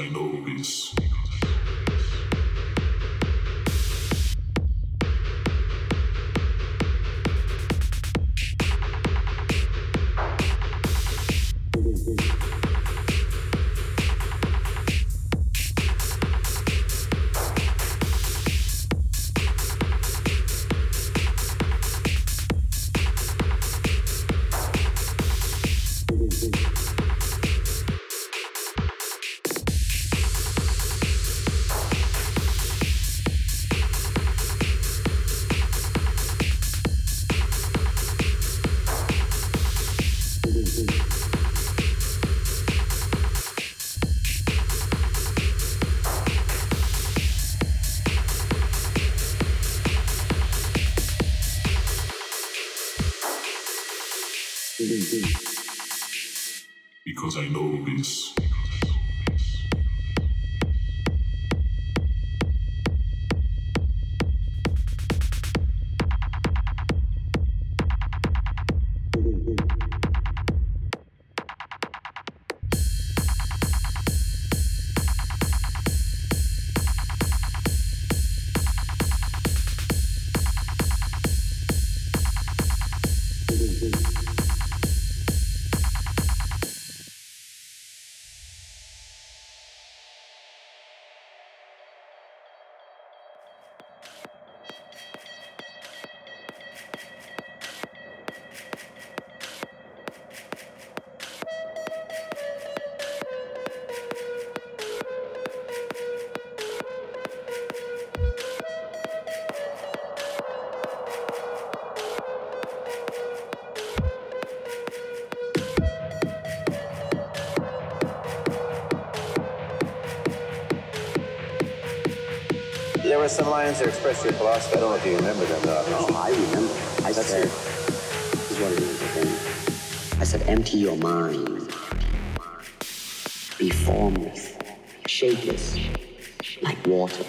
I know some lines that expressed your philosophy. I don't know if you remember them, though. Oh, I remember. I That's said, this is what it is again. I said, empty your mind. Be formless, shapeless, like water.